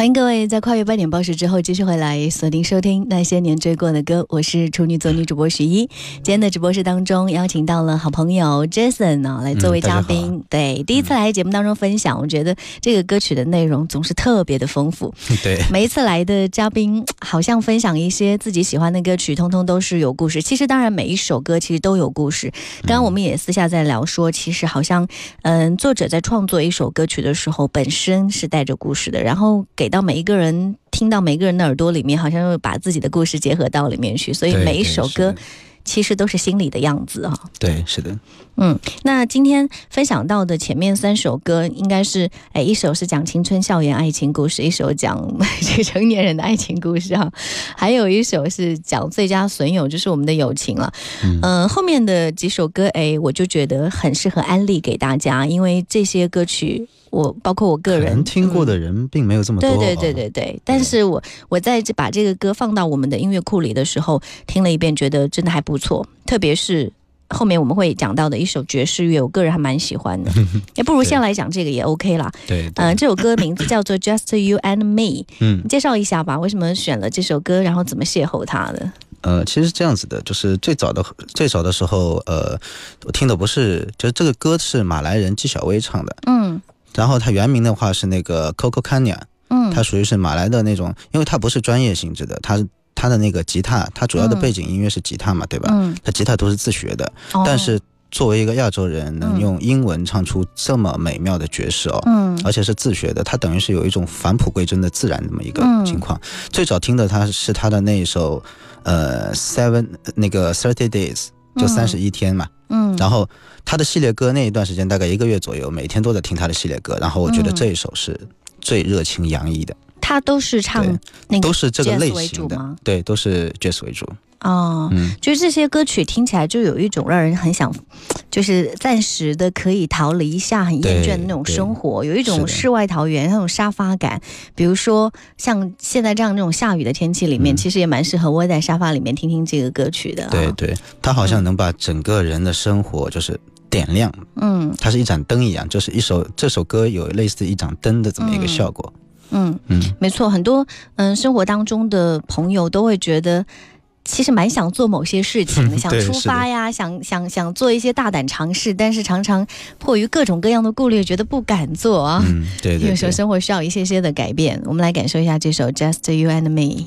欢迎各位在跨越八点报时之后继续回来锁定收听那些年追过的歌，我是处女座女主播徐一。今天的直播室当中邀请到了好朋友 Jason 呢、来作为嘉宾，对，第一次来节目当中分享，我觉得这个歌曲的内容总是特别的丰富。对，每一次来的嘉宾好像分享一些自己喜欢的歌曲，通通都是有故事。其实当然每一首歌其实都有故事。刚刚我们也私下在聊说，其实好像嗯，作者在创作一首歌曲的时候，本身是带着故事的，然后给到每一个人听到每一个人的耳朵里面，好像又把自己的故事结合到里面去，所以每一首歌其实都是心里的样子哈、对，是的，嗯，那今天分享到的前面三首歌，应该是，哎，一首是讲青春校园爱情故事，一首讲这个成年人的爱情故事哈，还有一首是讲最佳损友，就是我们的友情了。嗯、后面的几首歌，哎，我就觉得很适合安利给大家，因为这些歌曲，我包括我个人听过嗯的人并没有这么多。对对对哦对对，但是我我在这把这个歌放到我们的音乐库里的时候，听了一遍，觉得真的还不错，特别是。后面我们会讲到的一首爵士乐，我个人还蛮喜欢的，也不如先来讲这个也 OK 啦。对，对嗯、这首歌名字叫做《Just You and Me》，嗯你介绍一下吧，为什么选了这首歌，然后怎么邂逅它的？呃，其实是这样子的，就是最早的最早的时候，呃，我听的不是，就是这个歌是马来人纪晓薇唱的，嗯然后他原名的话是那个 Coco Kanya，嗯，他属于是马来的那种，因为他不是专业性质的，他是他的那个吉他，他主要的嗯背景音乐是吉他嘛，对吧？嗯，他吉他都是自学的，哦。但是作为一个亚洲人，能嗯。用英文唱出这么美妙的爵士哦，嗯。而且是自学的，他等于是有一种返璞归真的自然这么一个嗯。情况。最早听的他是他的那一首，呃，Seven 那个 Thirty Days，就嗯三十一天嘛。嗯，然后他的系列歌那一段时间大概一个月左右，每天都在听他的系列歌。然后我觉得嗯这一首是最热情洋溢的，他都是唱那个都是这个类型的主吗，对，都是 jazz 为主。哦，嗯，就是这些歌曲听起来就有一种让人很想，就是暂时的可以逃离一下很厌倦的那种生活，有一种世外桃源那种沙发感。比如说像现在这样那种下雨的天气里面，嗯其实也蛮适合窝在沙发里面听听这个歌曲的、啊。对，对，它好像能把整个人的生活就是点亮。嗯它是一盏灯一样，就是一首这首歌有类似一盏灯的这么一个效果。嗯，嗯，没错，很多嗯生活当中的朋友都会觉得。其实蛮想做某些事情的，想出发呀，想想想做一些大胆尝试，但是常常迫于各种各样的顾虑，觉得不敢做啊。嗯，对对对。有时候生活需要一些些的改变，我们来感受一下这首《Just You and Me》。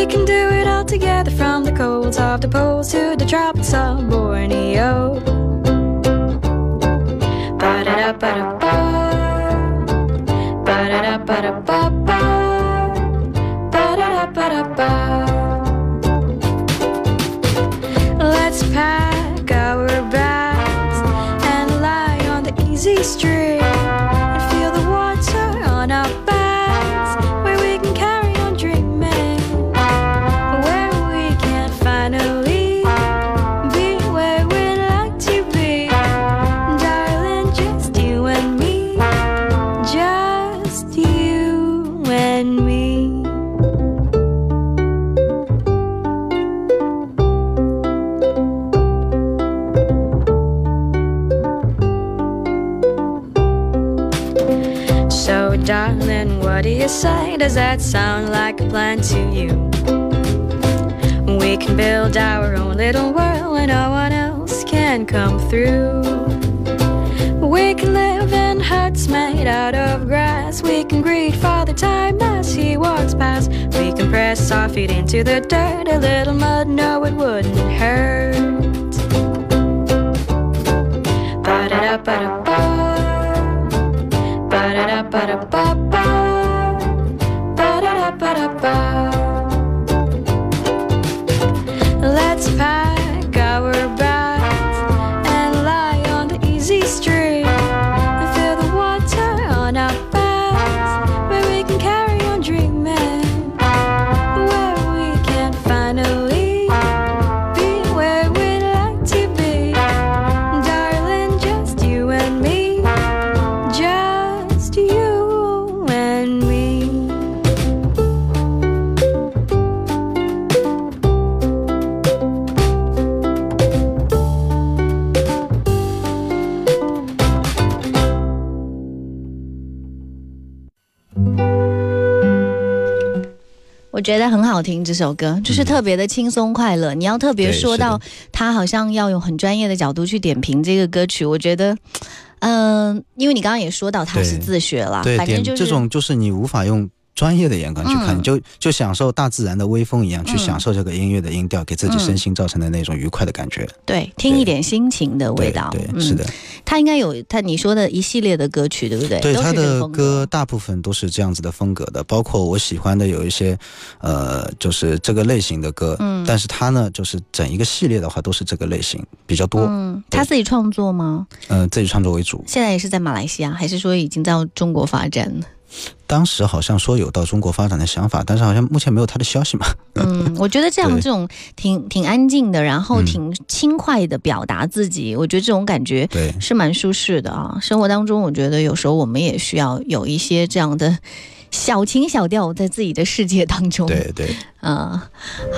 We can do it all together from the colds of the poles to the tropics of Borneo. Let's pack our bags and lie on the easy street. to the dirt, a little mud, no, it wouldn't hurt. Ba da da ba da ba, ba da da ba da ba. 我觉得很好听这首歌，就是特别的轻松快乐。你要特别说到他好像要用很专业的角度去点评这个歌曲，我觉得，嗯、因为你刚刚也说到他是自学了，对，反正就是这种就是你无法用专业的眼光去看，嗯就就享受大自然的微风一样，去嗯享受这个音乐的音调，给自己嗯身心造成的那种愉快的感觉。对听一点心情的味道。嗯对，是的，他应该有他你说的一系列的歌曲，对不对？对他的歌。大部分都是这样子的风格的，包括我喜欢的有一些，呃，就是这个类型的歌，嗯但是他呢，就是整一个系列的话都是这个类型比较多，嗯、嗯，他自己创作吗？嗯自己创作为主。现在也是在马来西亚，还是说已经到中国发展了？当时好像说有到中国发展的想法，但是好像目前没有他的消息嘛。嗯，我觉得这样这种挺挺安静的，然后嗯挺轻快的表达自己，我觉得这种感觉对，是蛮舒适的啊。生活当中，我觉得有时候我们也需要有一些这样的小情小调在自己的世界当中。对对，嗯，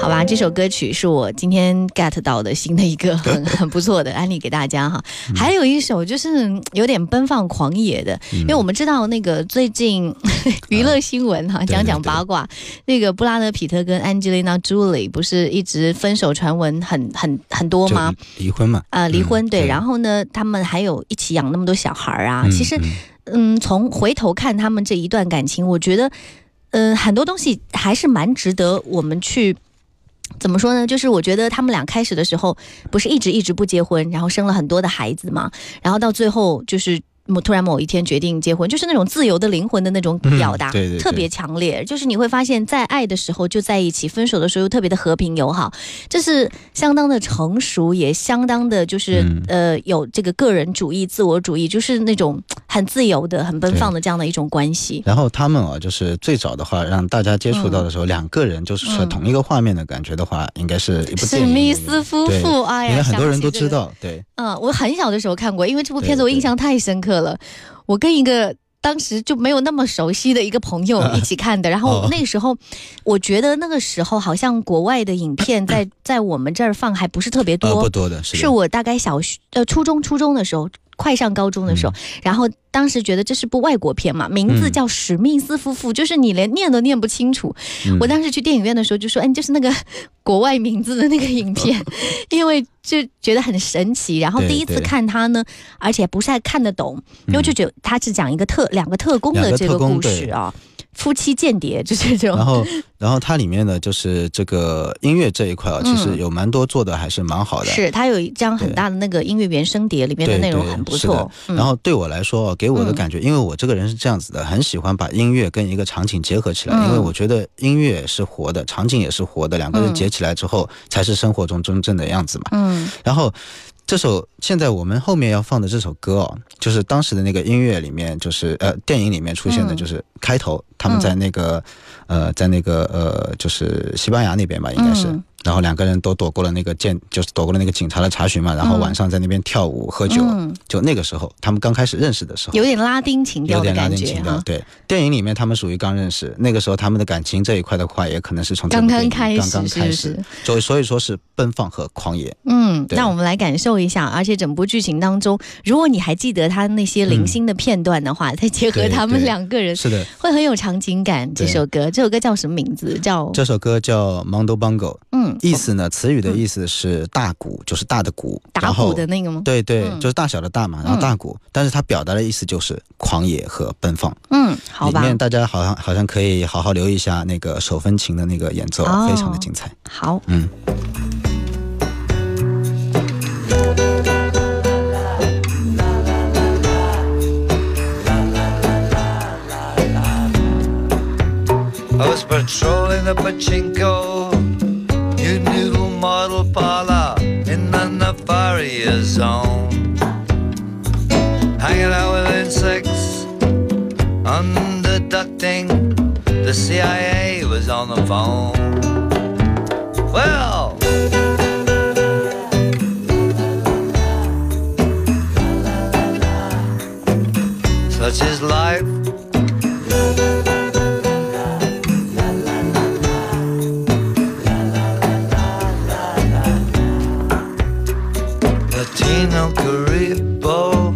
好吧，这首歌曲是我今天 get 到的新的一个 很很不错的案例给大家哈。嗯还有一首就是嗯有点奔放狂野的，因为我们知道那个最近 娱乐新闻哈，对讲讲八卦，那个布拉德皮特跟 Angelina Jolie 不是一直分手传闻很很很多吗？离离婚嘛。呃，离婚、对，然后呢，他们还有一起养那么多小孩儿啊。嗯其实，嗯，从回头看他们这一段感情，我觉得，嗯、很多东西还是蛮值得我们去。怎么说呢？就是我觉得他们俩开始的时候不是一直一直不结婚，然后生了很多的孩子嘛，然后到最后就是突然某一天决定结婚，就是那种自由的灵魂的那种表达，嗯对对对特别强烈。就是你会发现在爱的时候就在一起，分手的时候又特别的和平友好，这是相当的成熟，也相当的就是、嗯呃有这个个人主义、自我主义，就是那种很自由的、很奔放的这样的一种关系。然后他们啊，就是最早的话，让大家接触到的时候，两个人就是同一个画面的感觉的话，应该是一部史。密斯夫妇，哎呀，应该很多人都知道。对，嗯，我很小的时候看过，因为这部片子我印象太深刻了。我跟一个当时就没有那么熟悉的一个朋友一起看的，然后哦那个时候，我觉得那个时候好像国外的影片在 在我们这儿放还不是特别呃，多，不多的是我大概小学呃初中初中的时候。快上高中的时候，然后当时觉得这是部外国片嘛，名字嗯。叫《史密斯夫妇》，就是你连念都念不清楚。嗯。我当时去电影院的时候就说：“哎，就是那个 国外名字的那个影片，因为就觉得很神奇。然后第一次看它呢，而且不是太看得懂，因为就觉得它是讲一个特两个特工的这个故事啊，夫妻间谍就是这种。然后，然后它里面呢，就是这个音乐这一块啊，其实嗯有蛮多做的还是蛮好的。是它有一张很大的那个音乐原声碟，里面的内容很不错。嗯然后对我来说，给我的嗯感觉，因为我这个人是这样子的，很喜欢把音乐跟一个场景结合起来，嗯因为我觉得音乐是活的，场景也是活的，两个人嗯结起来之后，才是生活中真正的样子嘛。嗯然后这首现在我们后面要放的这首歌哦，就是当时的那个音乐里面，就是呃电影里面出现的，嗯。就是开头他们在那个、呃在那个呃就是西班牙那边吧，应该是、嗯然后两个人都躲过了那个监，就是躲过了那个警察的查询嘛，然后嗯晚上在那边跳舞喝酒，嗯就那个时候他们刚开始认识的时候，有点拉丁情调有点拉丁情调哈。。对，电影里面他们属于刚认识，那个时候他们的感情这一块的话，也可能是从刚刚开始刚刚开始，所以所以说是奔放和狂野。嗯，那我们来感受一下，而且整部剧情当中，如果你还记得他那些零星的片段的话，再结合他们两个人，是的，会很有场景感。这首歌，这首歌叫什么名字？叫这首歌叫《Mondo Bongo》，嗯，意思呢，词语的意思是大鼓，就是大的鼓，打然后鼓的那个吗？对对，嗯就是大小的大嘛，然后大鼓，但是它表达的意思就是狂野和奔放。嗯，好吧，里面大家好像好像可以好好留意一下那个手风琴的那个演奏，哦非常的精彩。好。嗯。I was patrolling the pachinko, The CIA was on the phone. Well, such is life. Latino Caribo,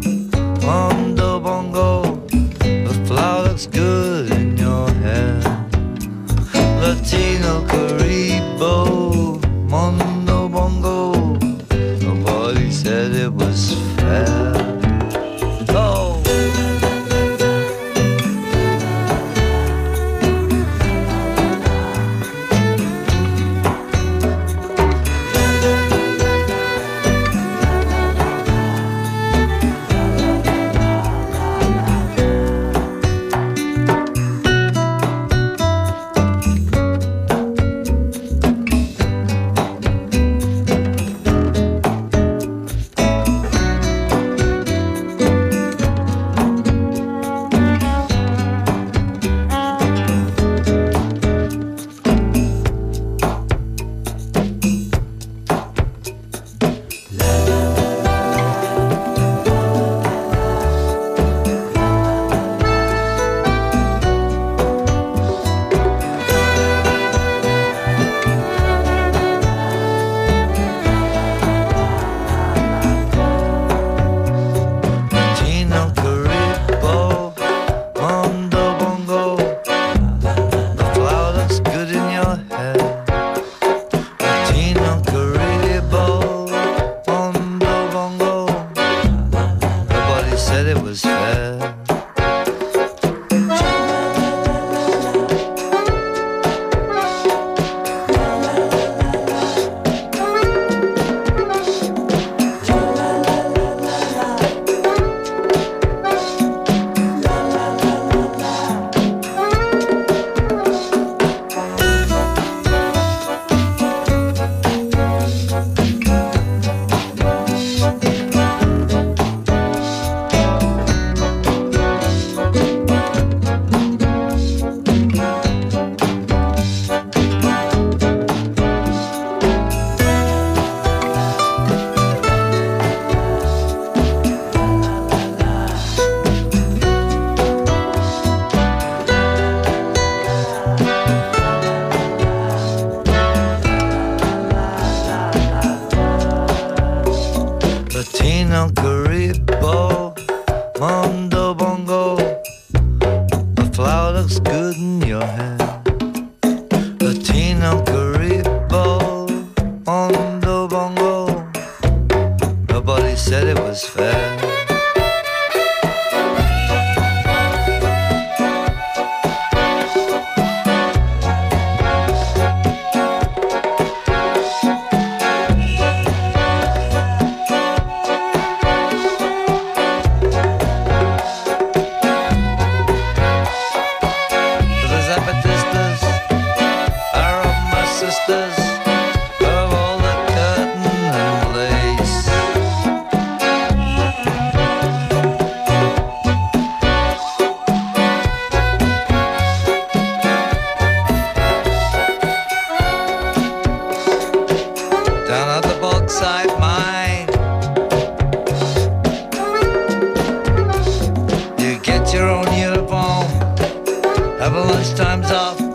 time's off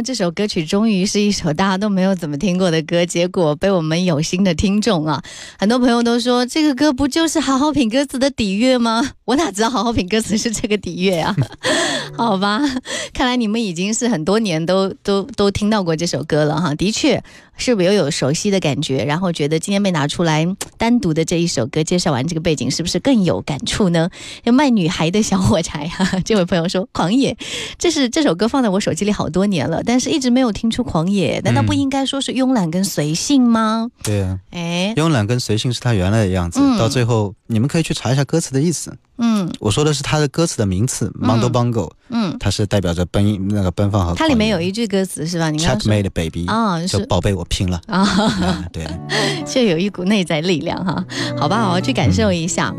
这首歌曲终于是一首大家都没有怎么听过的歌，结果被我们有心的听众啊，很多朋友都说这个歌不就是好好品歌词的底乐吗？我哪知道好好品歌词是这个底乐啊？好吧，看来你们已经是很多年都都都听到过这首歌了哈。的确，是不是又有熟悉的感觉？然后觉得今天被拿出来单独的这一首歌介绍完这个背景，是不是更有感触呢？有卖女孩的小火柴哈、这位朋友说狂野，这是这首歌放在我手机里好多年了，但是一直没有听出狂野，难道不应该说是慵懒跟随性吗？对啊，哎，慵懒跟随性是他原来的样子，嗯到最后你们可以去查一下歌词的意思。嗯我说的是他的歌词的名词 Mondo Bongo，嗯，它是代表着奔那个奔放和它里面有一句歌词是吧？你刚刚说 Checkmate baby，啊，就是宝贝我拼了啊。啊，对，却有一股内在力量哈。好吧，我要去感受一下。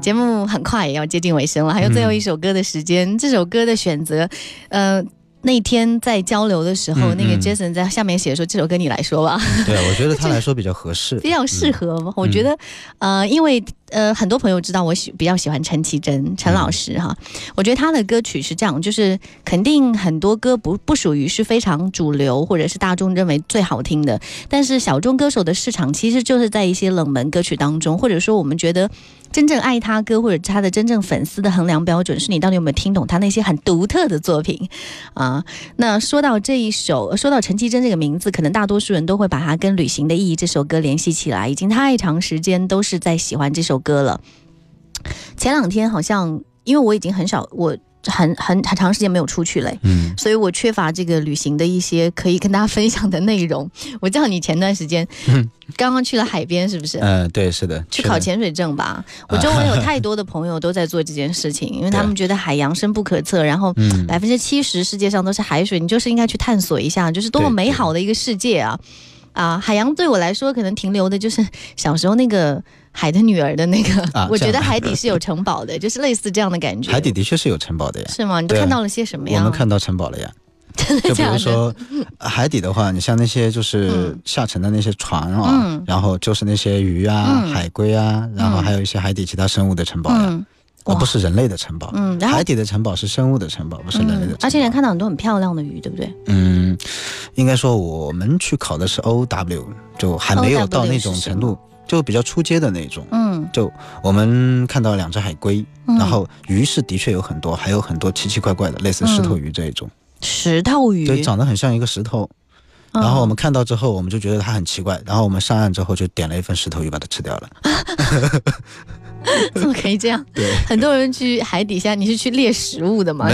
节目很快也要接近尾声了，还有最后一首歌的时间。这首歌的选择，呃。那天在交流的时候，那个 Jason 在下面写说：“这首歌你来说吧，对，我觉得他 来说比较合适，比较适合。我觉得，呃，因为呃，很多朋友知道我喜比较喜欢陈绮贞陈老师哈。我觉得他的歌曲是这样，就是肯定很多歌不不属于是非常主流或者是大众认为最好听的，但是小众歌手的市场其实就是在一些冷门歌曲当中，或者说我们觉得真正爱他歌或者他的真正粉丝的衡量标准是你到底有没有听懂他那些很独特的作品啊。那说到这一首，说到陈绮贞这个名字，可能大多数人都会把它跟《旅行的意义》这首歌联系起来，已经太长时间都是在喜欢这首歌了。前两天好像因为我已经很少我。很很很长时间没有出去嘞，嗯，所以我缺乏这个旅行的一些可以跟大家分享的内容。我知道你前段时间刚刚去了海边，是不是？呃，对，是的，去考潜水证吧。我周围有太多的朋友都在做这件事情，因为他们觉得海洋深不可测，然后嗯百分之七十世界上都是海水，你就是应该去探索一下，就是多么美好的一个世界啊！啊，海洋对我来说可能停留的就是小时候那个海的女儿的那个，啊我觉得海底是有城堡的，就是类似这样的感觉。海底的确是有城堡的呀，是吗？你看到了些什么呀？我们看到城堡了呀。真的就比？如说海底的话，你像那些就是嗯下沉的那些船啊，嗯然后就是那些鱼啊、嗯海龟啊，然后还有一些海底其他生物的城堡呀，嗯，而不是人类的城堡。海底的城堡是生物的城堡，不是人类的城堡。而且能看到很多很漂亮的鱼，对不对？嗯，应该说我们去考的是 O W，就还没有到那种程 OW 度，就比较出街的那种。嗯，就我们看到两只海龟，嗯然后鱼是的确有很多，还有很多奇奇怪怪的，类似石头鱼这一种，石头鱼，对，长得很像一个石头。嗯然后我们看到之后，我们就觉得它很奇怪，然后我们上岸之后就点了一份石头鱼把它吃掉了。怎么可以这样？对，很多人去海底下，你是去猎食物的吗？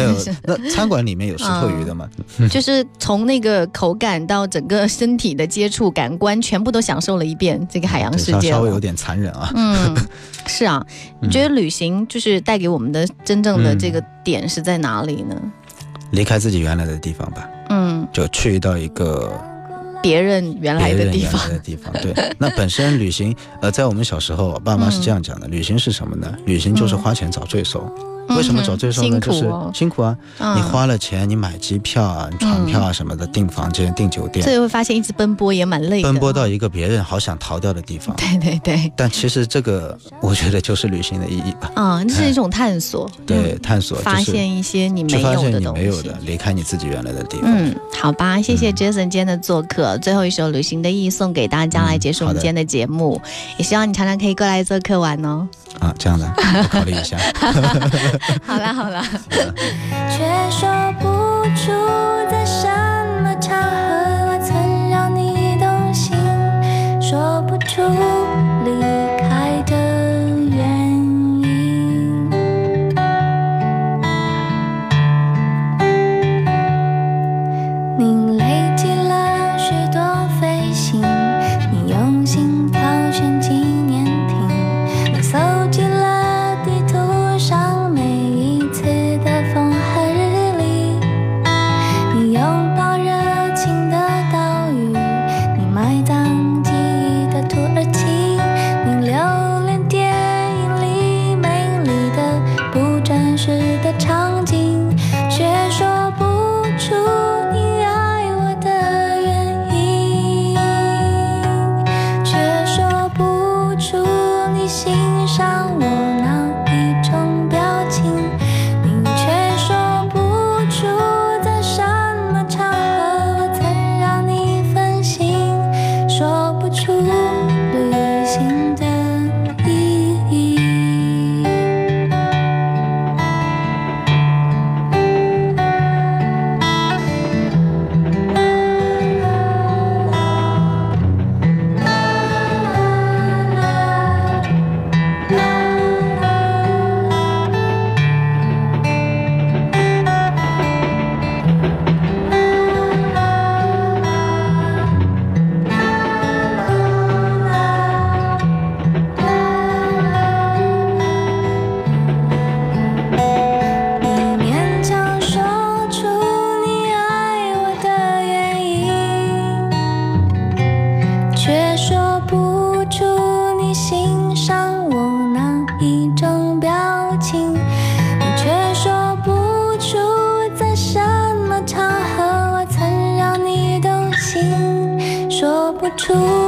那餐馆里面有石头鱼的吗？就是从那个口感到整个身体的接触感官，全部都享受了一遍这个海洋世界。稍稍微有点残忍啊。嗯，是啊，你 觉得旅行就是带给我们的真正的这个点是在哪里呢？离开自己原来的地方吧，嗯，就去到一个别人原来的地方人原来，的地方。对，那本身旅行，呃，在我们小时候，爸妈是这样讲嗯的：旅行是什么呢？旅行就是花钱找罪受。为什么找罪受呢？嗯就是辛苦啊！嗯你花了钱，你买机票啊、船票啊什么的，订房间、订酒所店，以会发现一直奔波也蛮累的，奔波到一个别人好想逃掉的地方。对对对，但其实这个，我觉得就是旅行的意义吧。嗯，这是一种探索，对，嗯探索发就是现一些你没有去发现你的东西没有的，。离开你自己原来的地方。嗯，好吧，谢谢 Jason 今天的做客，最后一首《旅行的意义》送给大家来结束我们今天的节目，也希望你常常可以过来做客玩哦。啊，这样的，我考虑一下。好啦好啦，却说不出在什 to